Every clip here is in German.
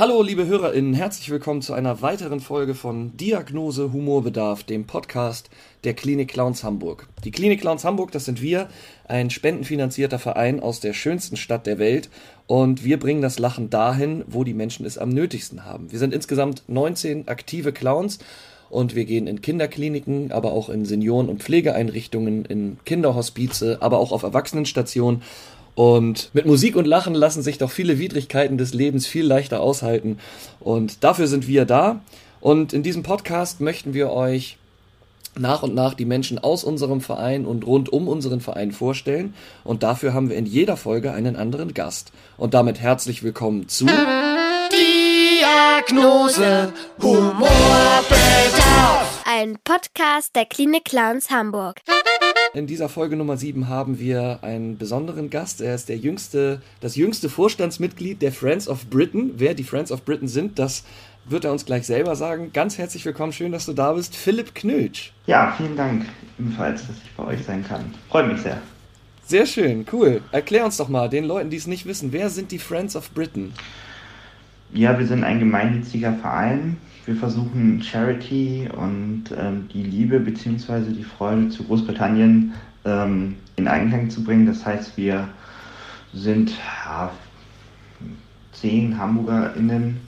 Hallo, liebe HörerInnen, herzlich willkommen zu einer weiteren Folge von Diagnose Humorbedarf, dem Podcast der Klinik Clowns Hamburg. Die Klinik Clowns Hamburg, das sind wir, ein spendenfinanzierter Verein aus der schönsten Stadt der Welt und wir bringen das Lachen dahin, wo die Menschen es am nötigsten haben. Wir sind insgesamt 19 aktive Clowns und wir gehen in Kinderkliniken, aber auch in Senioren- und Pflegeeinrichtungen, in Kinderhospize, aber auch auf Erwachsenenstationen und mit Musik und Lachen lassen sich doch viele Widrigkeiten des Lebens viel leichter aushalten. Und dafür sind wir da. Und in diesem Podcast möchten wir euch nach und nach die Menschen aus unserem Verein und rund um unseren Verein vorstellen. Und dafür haben wir in jeder Folge einen anderen Gast. Und damit herzlich willkommen zu Diagnose Humorbedarf. Ein Podcast der Klinik Clowns Hamburg. In dieser Folge Nummer 7 haben wir einen besonderen Gast. Er ist der jüngste, das jüngste Vorstandsmitglied der Friends of Britain. Wer die Friends of Britain sind, das wird er uns gleich selber sagen. Ganz herzlich willkommen, schön, dass du da bist, Philipp Knötsch. Ja, vielen Dank ebenfalls, dass ich bei euch sein kann. Freut mich sehr. Sehr schön, cool. Erklär uns doch mal, den Leuten, die es nicht wissen, wer sind die Friends of Britain? Ja, wir sind ein gemeinnütziger Verein. Wir versuchen Charity und ähm, die Liebe bzw. die Freude zu Großbritannien ähm, in Einklang zu bringen. Das heißt, wir sind ja, zehn HamburgerInnen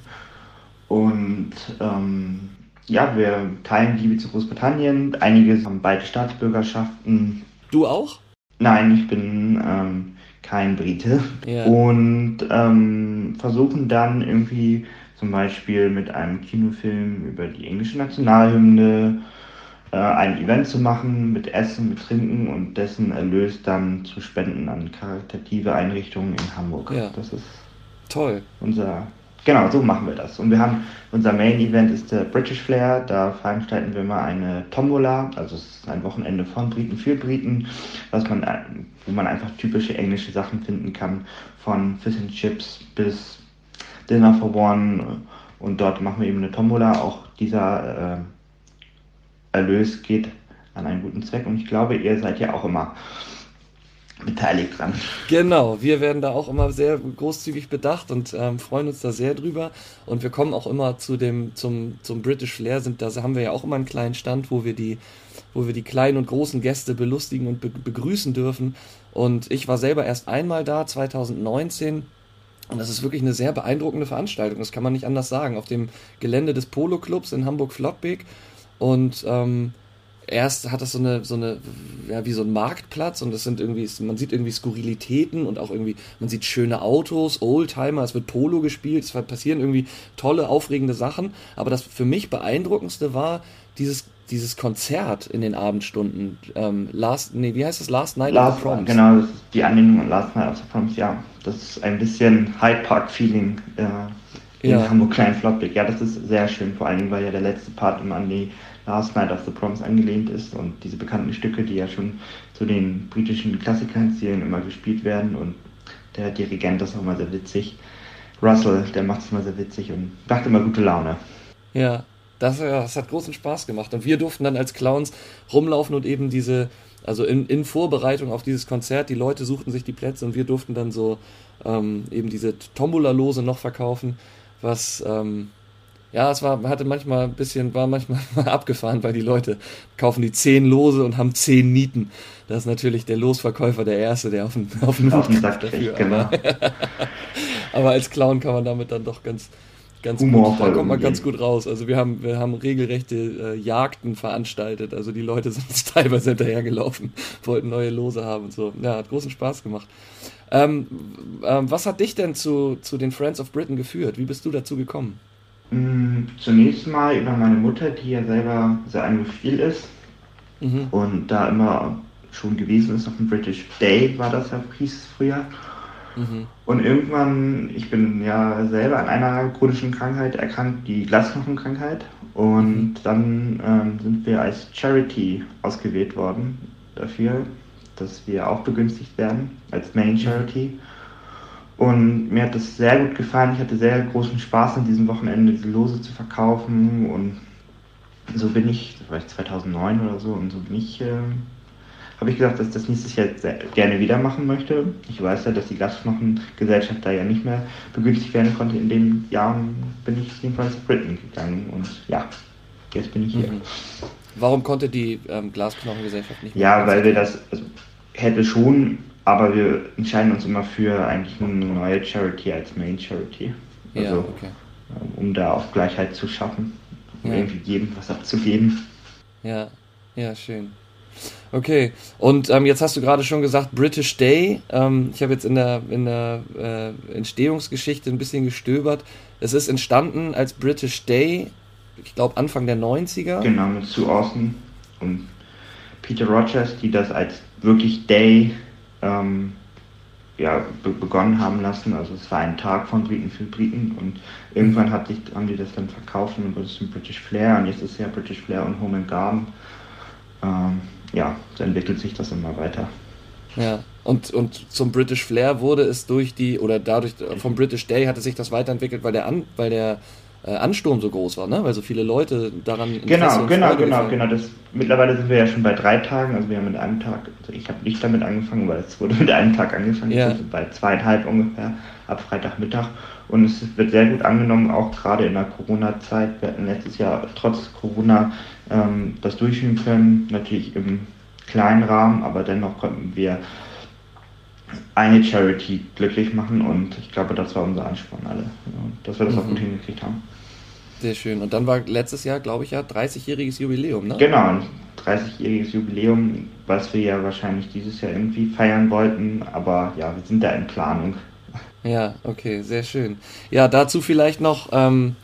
und ähm, ja, wir teilen Liebe zu Großbritannien. Einige haben beide Staatsbürgerschaften. Du auch? Nein, ich bin ähm, kein Brite. Ja. Und ähm, versuchen dann irgendwie zum Beispiel mit einem Kinofilm über die englische Nationalhymne äh, ein Event zu machen mit Essen, mit Trinken und dessen Erlös dann zu spenden an karitative Einrichtungen in Hamburg. Ja. Das ist Toll. unser, genau, so machen wir das. Und wir haben, unser Main-Event ist der British Flair, da veranstalten wir mal eine Tombola, also es ist ein Wochenende von Briten für Briten, was man, äh, wo man einfach typische englische Sachen finden kann, von Fish and Chips bis Dinner for One. Und dort machen wir eben eine Tombola. Auch dieser äh, Erlös geht an einen guten Zweck. Und ich glaube, ihr seid ja auch immer beteiligt dran. Genau, wir werden da auch immer sehr großzügig bedacht und ähm, freuen uns da sehr drüber. Und wir kommen auch immer zu dem, zum, zum British Flair, sind, da haben wir ja auch immer einen kleinen Stand, wo wir die, wo wir die kleinen und großen Gäste belustigen und be begrüßen dürfen. Und ich war selber erst einmal da, 2019. Und das ist wirklich eine sehr beeindruckende Veranstaltung, das kann man nicht anders sagen, auf dem Gelände des Polo Clubs in Hamburg-Flottbek. Und ähm, erst hat das so eine, so eine, ja, wie so ein Marktplatz und das sind irgendwie, man sieht irgendwie Skurrilitäten und auch irgendwie, man sieht schöne Autos, Oldtimer, es wird Polo gespielt, es passieren irgendwie tolle, aufregende Sachen. Aber das für mich beeindruckendste war dieses, dieses Konzert in den Abendstunden. Ähm, last, nee, wie heißt das? Last Night Last, of the Proms. Genau, das ist die Anlehnung an Last Night of the Proms, ja. Das ist ein bisschen Hyde Park-Feeling äh, in Ja. Hamburg Klein Flottbek. Ja, das ist sehr schön, vor allen Dingen, weil ja der letzte Part immer an die Last Night of the Proms angelehnt ist und diese bekannten Stücke, die ja schon zu den britischen Klassikern zählen, immer gespielt werden und der Dirigent ist auch immer sehr witzig. Russell, der macht es immer sehr witzig und macht immer gute Laune. Ja, das, ja, das hat großen Spaß gemacht. Und wir durften dann als Clowns rumlaufen und eben diese, also in, in Vorbereitung auf dieses Konzert, die Leute suchten sich die Plätze und wir durften dann so ähm, eben diese Tombola-Lose noch verkaufen, was, ähm, ja, es war, hatte manchmal ein bisschen, war manchmal abgefahren, weil die Leute kaufen die zehn Lose und haben zehn Nieten. Das ist natürlich der Losverkäufer der Erste, der auf den, auf den Auf den Sack kriegt, genau. Aber, als Clown kann man damit dann doch ganz, ganz Humorvoll gut, da kommt man ganz gut raus. Also wir haben, wir haben regelrechte äh, Jagden veranstaltet. Also die Leute sind uns teilweise hinterhergelaufen, wollten neue Lose haben und so. Ja, hat großen Spaß gemacht. Ähm, ähm, was hat dich denn zu, zu den Friends of Britain geführt? Wie bist du dazu gekommen? Mm, Zunächst mal über meine Mutter, die ja selber sehr anglophil ist Mhm. und da immer schon gewesen ist auf dem British Day, war das ja, hieß es früher. Mhm. Und irgendwann, ich bin ja selber an einer chronischen Krankheit erkrankt, die Glasknochenkrankheit. Und dann ähm, sind wir als Charity ausgewählt worden dafür, dass wir auch begünstigt werden als Main Charity. Und mir hat das sehr gut gefallen. Ich hatte sehr großen Spaß an diesem Wochenende, diese Lose zu verkaufen. Und so bin ich, das war ich 2009 oder so, und so bin ich, äh, habe ich gesagt, dass ich das nächstes Jahr gerne wieder machen möchte. Ich weiß ja, dass die Gastknochengesellschaft da ja nicht mehr begünstigt werden konnte. In den Jahren bin ich jedenfalls Britain gegangen und ja, jetzt bin ich hier. Mhm. Warum konnte die ähm, Glasknochengesellschaft nicht mehr? Ja, weil wir das also, hätte schon, aber wir entscheiden uns immer für eigentlich eine neue Charity als Main Charity. Also, ja, okay. Ähm, um da auch Gleichheit zu schaffen, um ja. irgendwie jedem was abzugeben. Ja, ja, schön. Okay, und ähm, jetzt hast du gerade schon gesagt, British Day. Ähm, ich habe jetzt in der, in der äh, Entstehungsgeschichte ein bisschen gestöbert. Es ist entstanden als British Day, ich glaube Anfang der 90er. Genau, mit Sue Austin und Peter Rogers, die das als wirklich Day ähm, ja, be begonnen haben lassen. Also es war ein Tag von Briten für Briten und irgendwann hat sich, haben die das dann verkauft und wurde es ein British Flair und jetzt ist es ja British Flair und Home and Garden. Ähm, ja, so entwickelt sich das immer weiter. Ja, und, und zum British Flair wurde es durch die, oder dadurch, vom British Day hatte sich das weiterentwickelt, weil der, An, weil der äh, Ansturm so groß war, ne? weil so viele Leute daran Genau, genau, genau, genau. Das, mittlerweile sind wir ja schon bei drei Tagen, also wir haben mit einem Tag, also ich habe nicht damit angefangen, weil es wurde mit einem Tag angefangen, ja. also bei zweieinhalb ungefähr ab Freitagmittag und es wird sehr gut angenommen, auch gerade in der Corona-Zeit. Wir hatten letztes Jahr trotz Corona ähm, das durchführen können, natürlich im kleinen Rahmen, aber dennoch konnten wir eine Charity glücklich machen und ich glaube, das war unser Ansporn alle, dass wir das mhm. auch gut hingekriegt haben. Sehr schön. Und dann war letztes Jahr, glaube ich, ja 30-jähriges Jubiläum, ne? Genau, ein 30-jähriges Jubiläum, was wir ja wahrscheinlich dieses Jahr irgendwie feiern wollten, aber ja, wir sind da in Planung. Ja, okay, sehr schön. Ja, dazu vielleicht noch, ähm,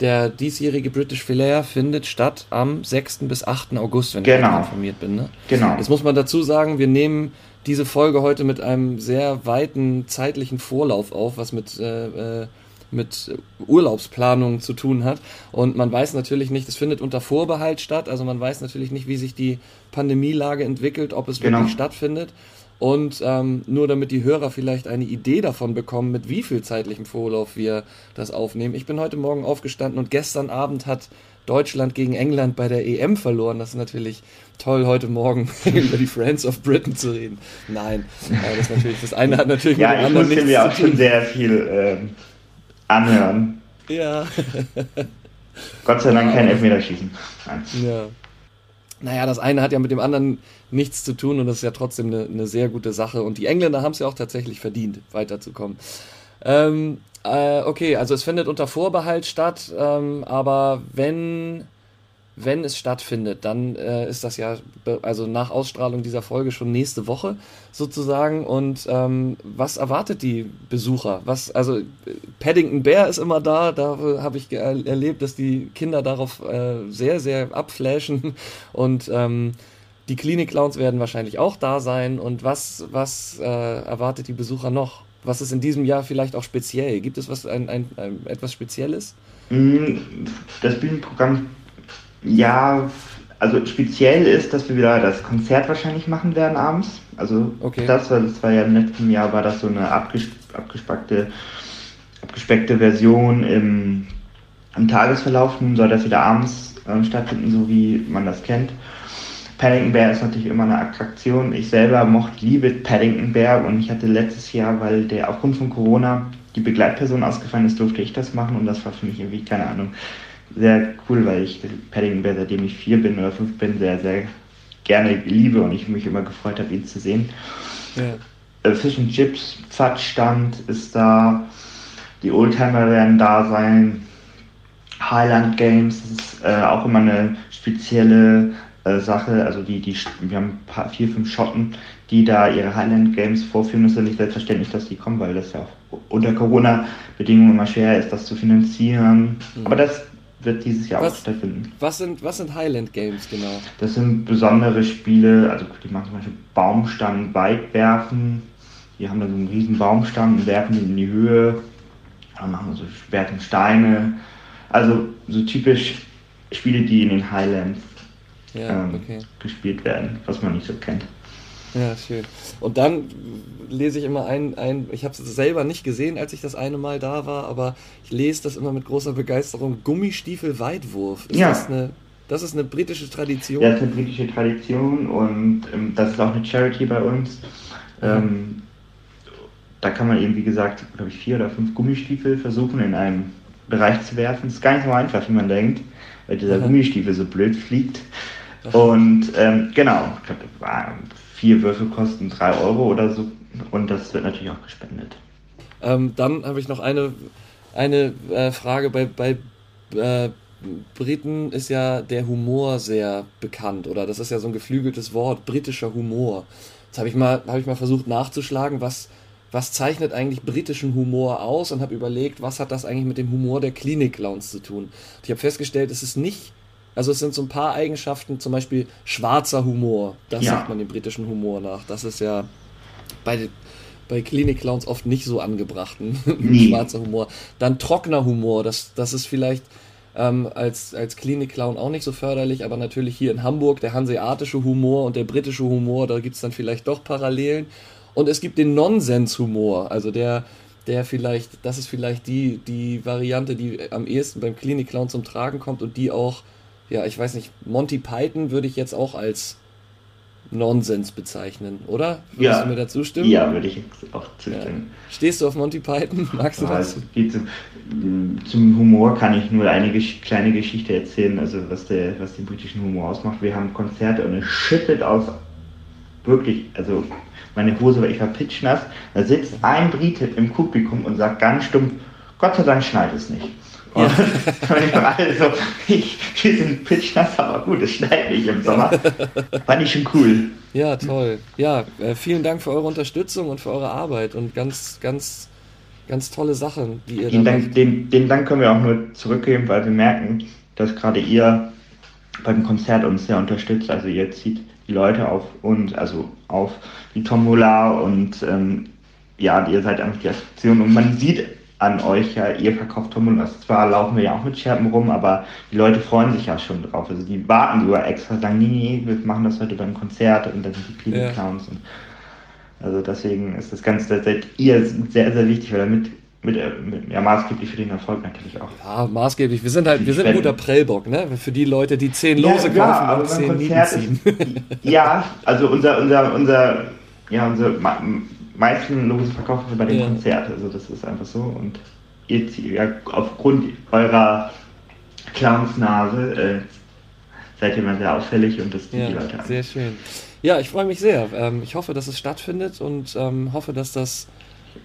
der diesjährige British Flair findet statt am 6. bis 8. August, wenn genau. ich informiert bin. Ne? Genau. Jetzt muss man dazu sagen, wir nehmen diese Folge heute mit einem sehr weiten zeitlichen Vorlauf auf, was mit, äh, äh mit Urlaubsplanung zu tun hat. Und man weiß natürlich nicht, es findet unter Vorbehalt statt, also man weiß natürlich nicht, wie sich die Pandemielage entwickelt, ob es genau. wirklich stattfindet. Und ähm, nur damit die Hörer vielleicht eine Idee davon bekommen, mit wie viel zeitlichem Vorlauf wir das aufnehmen. Ich bin heute Morgen aufgestanden und gestern Abend hat Deutschland gegen England bei der EM verloren. Das ist natürlich toll, heute Morgen über die Friends of Britain zu reden. Nein, äh, das, natürlich, das eine hat natürlich ja, mit dem anderen nichts zu tun. Ja, ich musste mir auch schon sehr viel ähm, anhören. Ja. Gott sei Dank kein Elfmeterschießen. Nein. Ja naja, das eine hat ja mit dem anderen nichts zu tun und das ist ja trotzdem eine, eine sehr gute Sache. Und die Engländer haben es ja auch tatsächlich verdient, weiterzukommen. Ähm, äh, okay, also es findet unter Vorbehalt statt, ähm, aber wenn wenn es stattfindet, dann äh, ist das ja also nach Ausstrahlung dieser Folge schon nächste Woche sozusagen. Und ähm, was erwartet die Besucher? Was also Paddington Bear ist immer da. Da habe ich erlebt, dass die Kinder darauf äh, sehr sehr abflashen und ähm, die Klinik Clowns werden wahrscheinlich auch da sein. Und was was äh, erwartet die Besucher noch? Was ist in diesem Jahr vielleicht auch speziell? Gibt es was ein, ein, ein etwas Spezielles? Mm, das Bühnenprogramm ja, also speziell ist, dass wir wieder das Konzert wahrscheinlich machen werden abends. Also okay. das, weil das war ja im letzten Jahr war das so eine abges abgespeckte, abgespeckte Version im, im Tagesverlauf. Nun soll das wieder abends äh, stattfinden, so wie man das kennt. Paddington Bear ist natürlich immer eine Attraktion. Ich selber mochte, liebe Paddington Bear und ich hatte letztes Jahr, weil der aufgrund von Corona die Begleitperson ausgefallen ist, durfte ich das machen und das war für mich irgendwie, keine Ahnung, sehr cool, weil ich Paddington Bear, seitdem ich vier bin oder fünf bin, sehr, sehr gerne liebe und ich mich immer gefreut habe, ihn zu sehen. Ja. Äh, Fish and Chips, Pfadstand ist da, die Oldtimer werden da sein, Highland Games ist äh, auch immer eine spezielle äh, Sache. Also die, die, wir haben paar, vier, fünf Schotten, die da ihre Highland Games vorführen. Es ist ja nicht selbstverständlich, dass die kommen, weil das ja auch unter Corona-Bedingungen immer schwer ist, das zu finanzieren. Mhm. Aber das wird dieses Jahr was, auch stattfinden. Was sind, was sind Highland Games genau? Das sind besondere Spiele, also die machen zum Beispiel Baumstamm weit werfen. Die haben da so einen riesen Baumstamm und werfen ihn in die Höhe. Dann machen wir so werfen Steine. Also so typisch Spiele, die in den Highlands ja, ähm, okay. gespielt werden, was man nicht so kennt. Ja, schön. Und dann lese ich immer ein, ein ich habe es selber nicht gesehen, als ich das eine Mal da war, aber ich lese das immer mit großer Begeisterung, Gummistiefel Weitwurf. Ist ja. das eine Das ist eine britische Tradition. Ja, das ist eine britische Tradition und ähm, das ist auch eine Charity bei uns. Ähm, da kann man eben, wie gesagt, glaube ich, vier oder fünf Gummistiefel versuchen in einem Bereich zu werfen. Ist gar nicht so einfach, wie man denkt, weil dieser. Gummistiefel so blöd fliegt. Und ähm, genau, ich glaube, vier Würfel kosten drei Euro oder so und das wird natürlich auch gespendet. Ähm, dann habe ich noch eine, eine äh, Frage bei, bei äh, Briten ist ja der Humor sehr bekannt oder das ist ja so ein geflügeltes Wort, britischer Humor. Jetzt habe ich, mal, hab ich mal versucht nachzuschlagen, was, was zeichnet eigentlich britischen Humor aus und habe überlegt, was hat das eigentlich mit dem Humor der Klinik-Clowns zu tun. Und ich habe festgestellt, es ist nicht, also es sind so ein paar Eigenschaften, zum Beispiel schwarzer Humor, das ja. sagt man dem britischen Humor nach. Das ist ja bei, bei Klinik-Clowns oft nicht so angebrachten schwarzer Humor. Dann trockener Humor, das, das ist vielleicht ähm, als, als Klinik-Clown auch nicht so förderlich, aber natürlich hier in Hamburg der hanseatische Humor und der britische Humor, da gibt es dann vielleicht doch Parallelen. Und es gibt den Nonsens-Humor, also der, der vielleicht, das ist vielleicht die, die Variante, die am ehesten beim Klinik-Clown zum Tragen kommt und die auch, ja, ich weiß nicht, Monty Python würde ich jetzt auch als Nonsens bezeichnen, oder? Würdest ja. du mir dazu stimmen? Ja, würde ich auch zustimmen. Ja. Stehst du auf Monty Python? Magst du das? Zum, zum, Humor kann ich nur eine kleine Geschichte erzählen, also was, der, was den britischen Humor ausmacht. Wir haben Konzerte und es schüttet aus, wirklich, also meine Hose war, ich war pitchnass. Da sitzt ein Brite im Publikum und sagt ganz stumpf, Gott sei Dank schneit es nicht. Und ja. also, ich, wir sind pitchnass, aber gut, es schneit nicht im Sommer. Fand ich schon cool. Ja, toll. Ja, äh, vielen Dank für eure Unterstützung und für eure Arbeit und ganz, ganz, ganz tolle Sachen, die ihr den da Dank, macht. Den, den Dank können wir auch nur zurückgeben, weil wir merken, dass gerade ihr beim Konzert uns sehr unterstützt. Also ihr zieht die Leute auf und also auf die Tombola und ähm, ja, ihr seid einfach die Attraktion und man sieht an euch ja, ihr verkauft Tombolas. Zwar laufen wir ja auch mit Scherben rum, aber die Leute freuen sich ja schon drauf. Also die warten sogar extra, sagen, nee, nee, wir machen das heute beim Konzert und dann sind die ja. Clowns. Und also deswegen ist das Ganze, da seid ihr sehr, sehr wichtig, weil damit mit, mit, ja, maßgeblich für den Erfolg natürlich auch. Ja, maßgeblich. Wir sind halt, wir sind ein guter Prellbock, ne? Für die Leute, die zehn Lose ja, kaufen ja, und zehn Konzert ziehen. Ist, ja, also unser, unser, unser, ja, unser meisten Lose verkaufen wir bei dem ja. Konzert. Also das ist einfach so. Und ihr, ja, aufgrund eurer Clownsnase äh, seid ihr mal sehr auffällig und das zieht ja, die Leute an. Sehr schön. Ja, ich freue mich sehr. Ähm, ich hoffe, dass es stattfindet und ähm, hoffe, dass das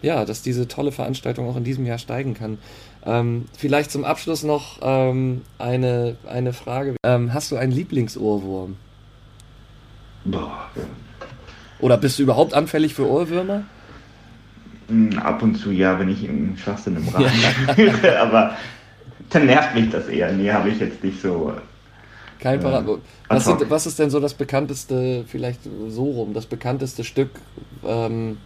ja, dass diese tolle Veranstaltung auch in diesem Jahr steigen kann. Ähm, vielleicht zum Abschluss noch ähm, eine, eine Frage. Ähm, hast du einen Lieblingsohrwurm? Boah. Oder bist du überhaupt anfällig für Ohrwürmer? Hm, ab und zu ja, wenn ich im Schwachsinn im Rahmen ja. aber dann nervt mich das eher. Nee, habe ich jetzt nicht so. Kein äh, Parat. Was, was, ist denn so das bekannteste, vielleicht so rum, das bekannteste Stück ähm,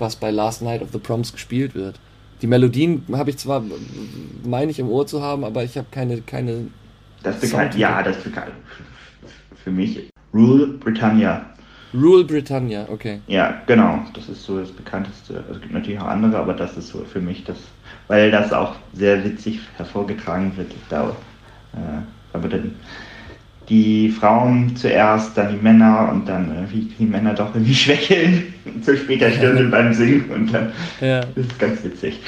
was bei Last Night of the Proms gespielt wird. Die Melodien habe ich zwar, meine ich, im Ohr zu haben, aber ich habe keine, keine. Das bekannt, ja, das bekannt. Für mich Rule Britannia. Rule Britannia, okay. Ja, genau. Das ist so das bekannteste. Es gibt natürlich auch andere, aber das ist so für mich das, weil das auch sehr witzig hervorgetragen wird. Da, äh, aber dann die Frauen zuerst, dann die Männer und dann irgendwie die Männer doch irgendwie schwächeln zu später Stunde beim Singen und dann ja. das ist ganz witzig.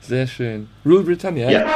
Sehr schön. Rule Britannia. Ja.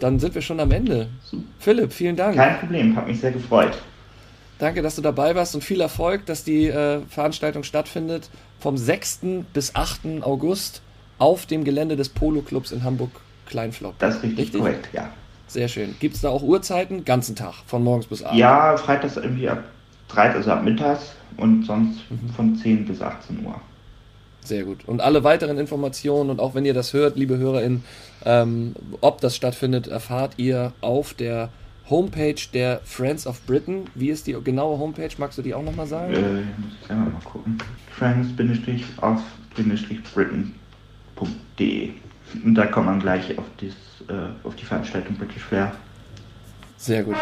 Dann sind wir schon am Ende. Philipp, vielen Dank. Kein Problem, hat mich sehr gefreut. Danke, dass du dabei warst und viel Erfolg, dass die äh, Veranstaltung stattfindet vom 6. bis 8. August auf dem Gelände des Polo Clubs in Hamburg Kleinflop. Das ist richtig, richtig? korrekt, ja. Sehr schön. Gibt es da auch Uhrzeiten? Ganzen Tag, von morgens bis abends? Ja, freitags irgendwie ab 13, also ab mittags und sonst mhm. von 10 bis 18 Uhr. Sehr gut. Und alle weiteren Informationen und auch wenn ihr das hört, liebe HörerInnen, ähm, ob das stattfindet, erfahrt ihr auf der Homepage der Friends of Britain. Wie ist die genaue Homepage? Magst du die auch nochmal sagen? Äh, muss ich selber mal gucken. Friends-of-britain.de Und da kommt man gleich auf, dies, äh, auf die Veranstaltung British Flair. Sehr gut.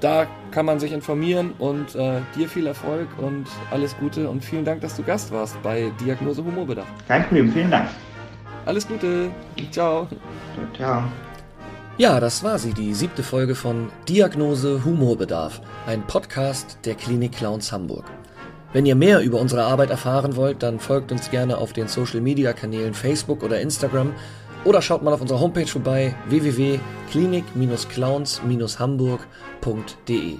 Da kann man sich informieren und äh, dir viel Erfolg und alles Gute und vielen Dank, dass du Gast warst bei Diagnose Humorbedarf. Kein Problem, vielen Dank. Alles Gute. Ciao. Ciao. Ja, das war sie, die siebte Folge von Diagnose Humorbedarf, ein Podcast der Klinik Clowns Hamburg. Wenn ihr mehr über unsere Arbeit erfahren wollt, dann folgt uns gerne auf den Social Media Kanälen Facebook oder Instagram oder schaut mal auf unserer Homepage vorbei www.klinik-clowns-hamburg.de.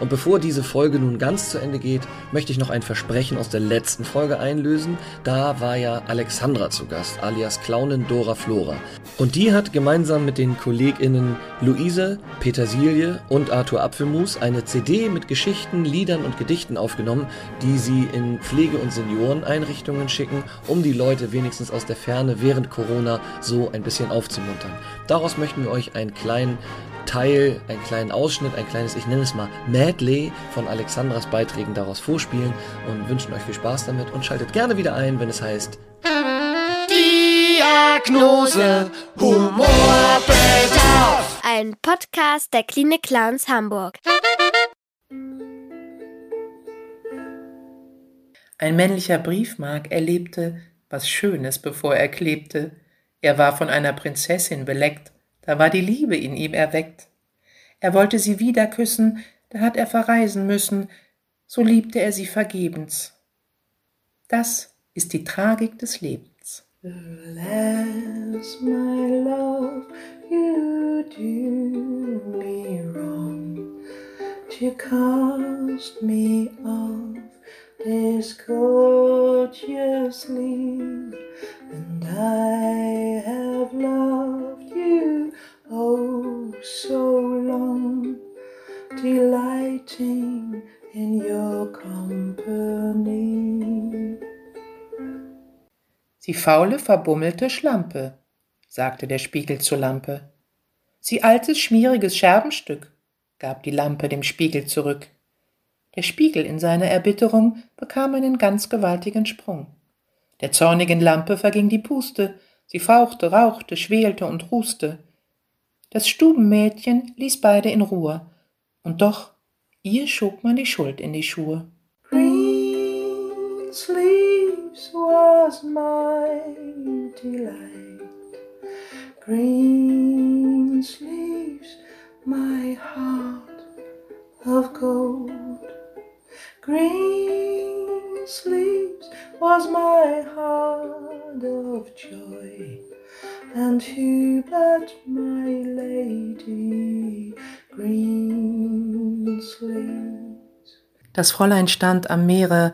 Und bevor diese Folge nun ganz zu Ende geht, möchte ich noch ein Versprechen aus der letzten Folge einlösen. Da war ja Alexandra zu Gast, alias Clownin Dora Flora. Und die hat gemeinsam mit den KollegInnen Luise, Petersilie und Arthur Apfelmus eine CD mit Geschichten, Liedern und Gedichten aufgenommen, die sie in Pflege- und Senioreneinrichtungen schicken, um die Leute wenigstens aus der Ferne während Corona so ein bisschen aufzumuntern. Daraus möchten wir euch einen kleinen Teil, einen kleinen Ausschnitt, ein kleines, ich nenne es mal Medley von Alexandras Beiträgen daraus vorspielen und wünschen euch viel Spaß damit und schaltet gerne wieder ein, wenn es heißt Diagnose Humorbedarf. Ein Podcast der Klinik Clowns Hamburg. Ein männlicher Briefmark erlebte was Schönes, bevor er klebte. Er war von einer Prinzessin beleckt da war die Liebe in ihm erweckt. Er wollte sie wieder küssen, da hat er verreisen müssen, so liebte er sie vergebens. Das ist die Tragik des Lebens. Alas, my love, you do me wrong to cast me off this leaf, and I have loved Sie faule, verbummelte Schlampe, sagte der Spiegel zur Lampe. Sie altes, schmieriges Scherbenstück, gab die Lampe dem Spiegel zurück. Der Spiegel in seiner Erbitterung bekam einen ganz gewaltigen Sprung. Der zornigen Lampe verging die Puste, sie fauchte, rauchte, schwelte und ruste. Das Stubenmädchen ließ beide in Ruhe, und doch ihr schob man die Schuld in die Schuhe. Sleeves was my delight. Green sleeves my heart of gold. Green sleeps was my heart of joy, and who but my lady green sleeps. Das Fräulein stand am Meere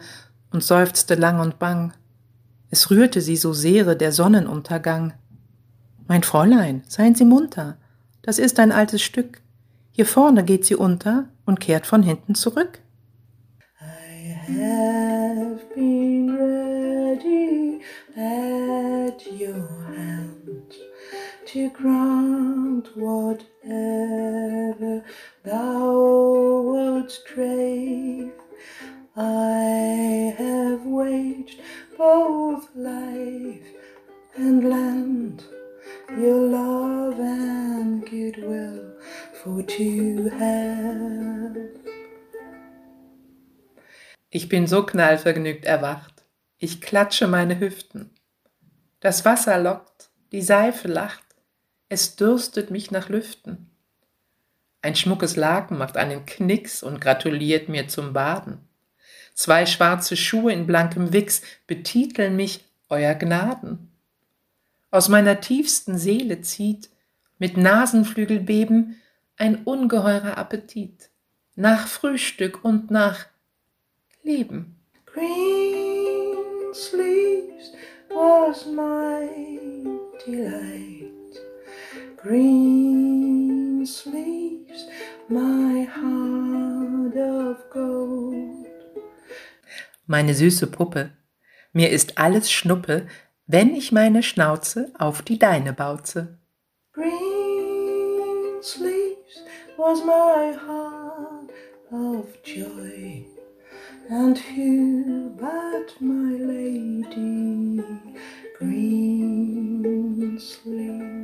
und seufzte lang und bang. Es rührte sie so sehr der Sonnenuntergang. Mein Fräulein, seien Sie munter, das ist ein altes Stück. Hier vorne geht sie unter und kehrt von hinten zurück. have been ready at your hand to grant whatever thou wouldst crave. I have waged both life and land, your love and goodwill for to have. Ich bin so knallvergnügt erwacht. Ich klatsche meine Hüften. Das Wasser lockt, die Seife lacht, es dürstet mich nach Lüften. Ein schmuckes Laken macht einen Knicks und gratuliert mir zum Baden. Zwei schwarze Schuhe in blankem Wichs betiteln mich Euer Gnaden. Aus meiner tiefsten Seele zieht mit Nasenflügelbeben ein ungeheurer Appetit, nach Frühstück und nach Leben. Green meine süße Puppe, mir ist alles Schnuppe, wenn ich meine Schnauze auf die deine bauze. Green sleeves was my heart of joy, and you but my lady, green sleeves.